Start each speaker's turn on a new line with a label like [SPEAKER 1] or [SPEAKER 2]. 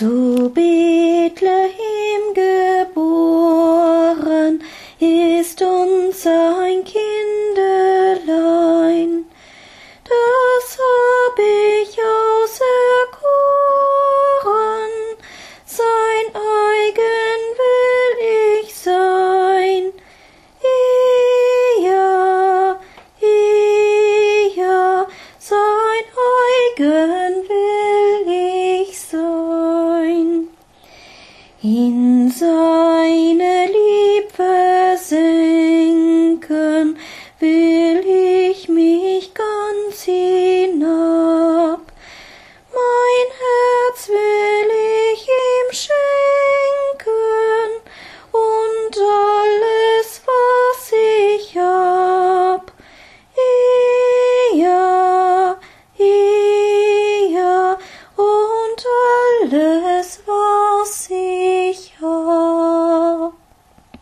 [SPEAKER 1] Zu Bethlehem geboren ist uns ein Kinderlein, das hab ich auserkoren, sein eigen will ich sein. Ja, ja, sein eigen in seine Liebe senken will ich mich ganz hinab. Mein Herz will ich ihm schenken und alles, was ich hab. Ja, ja, und alles, was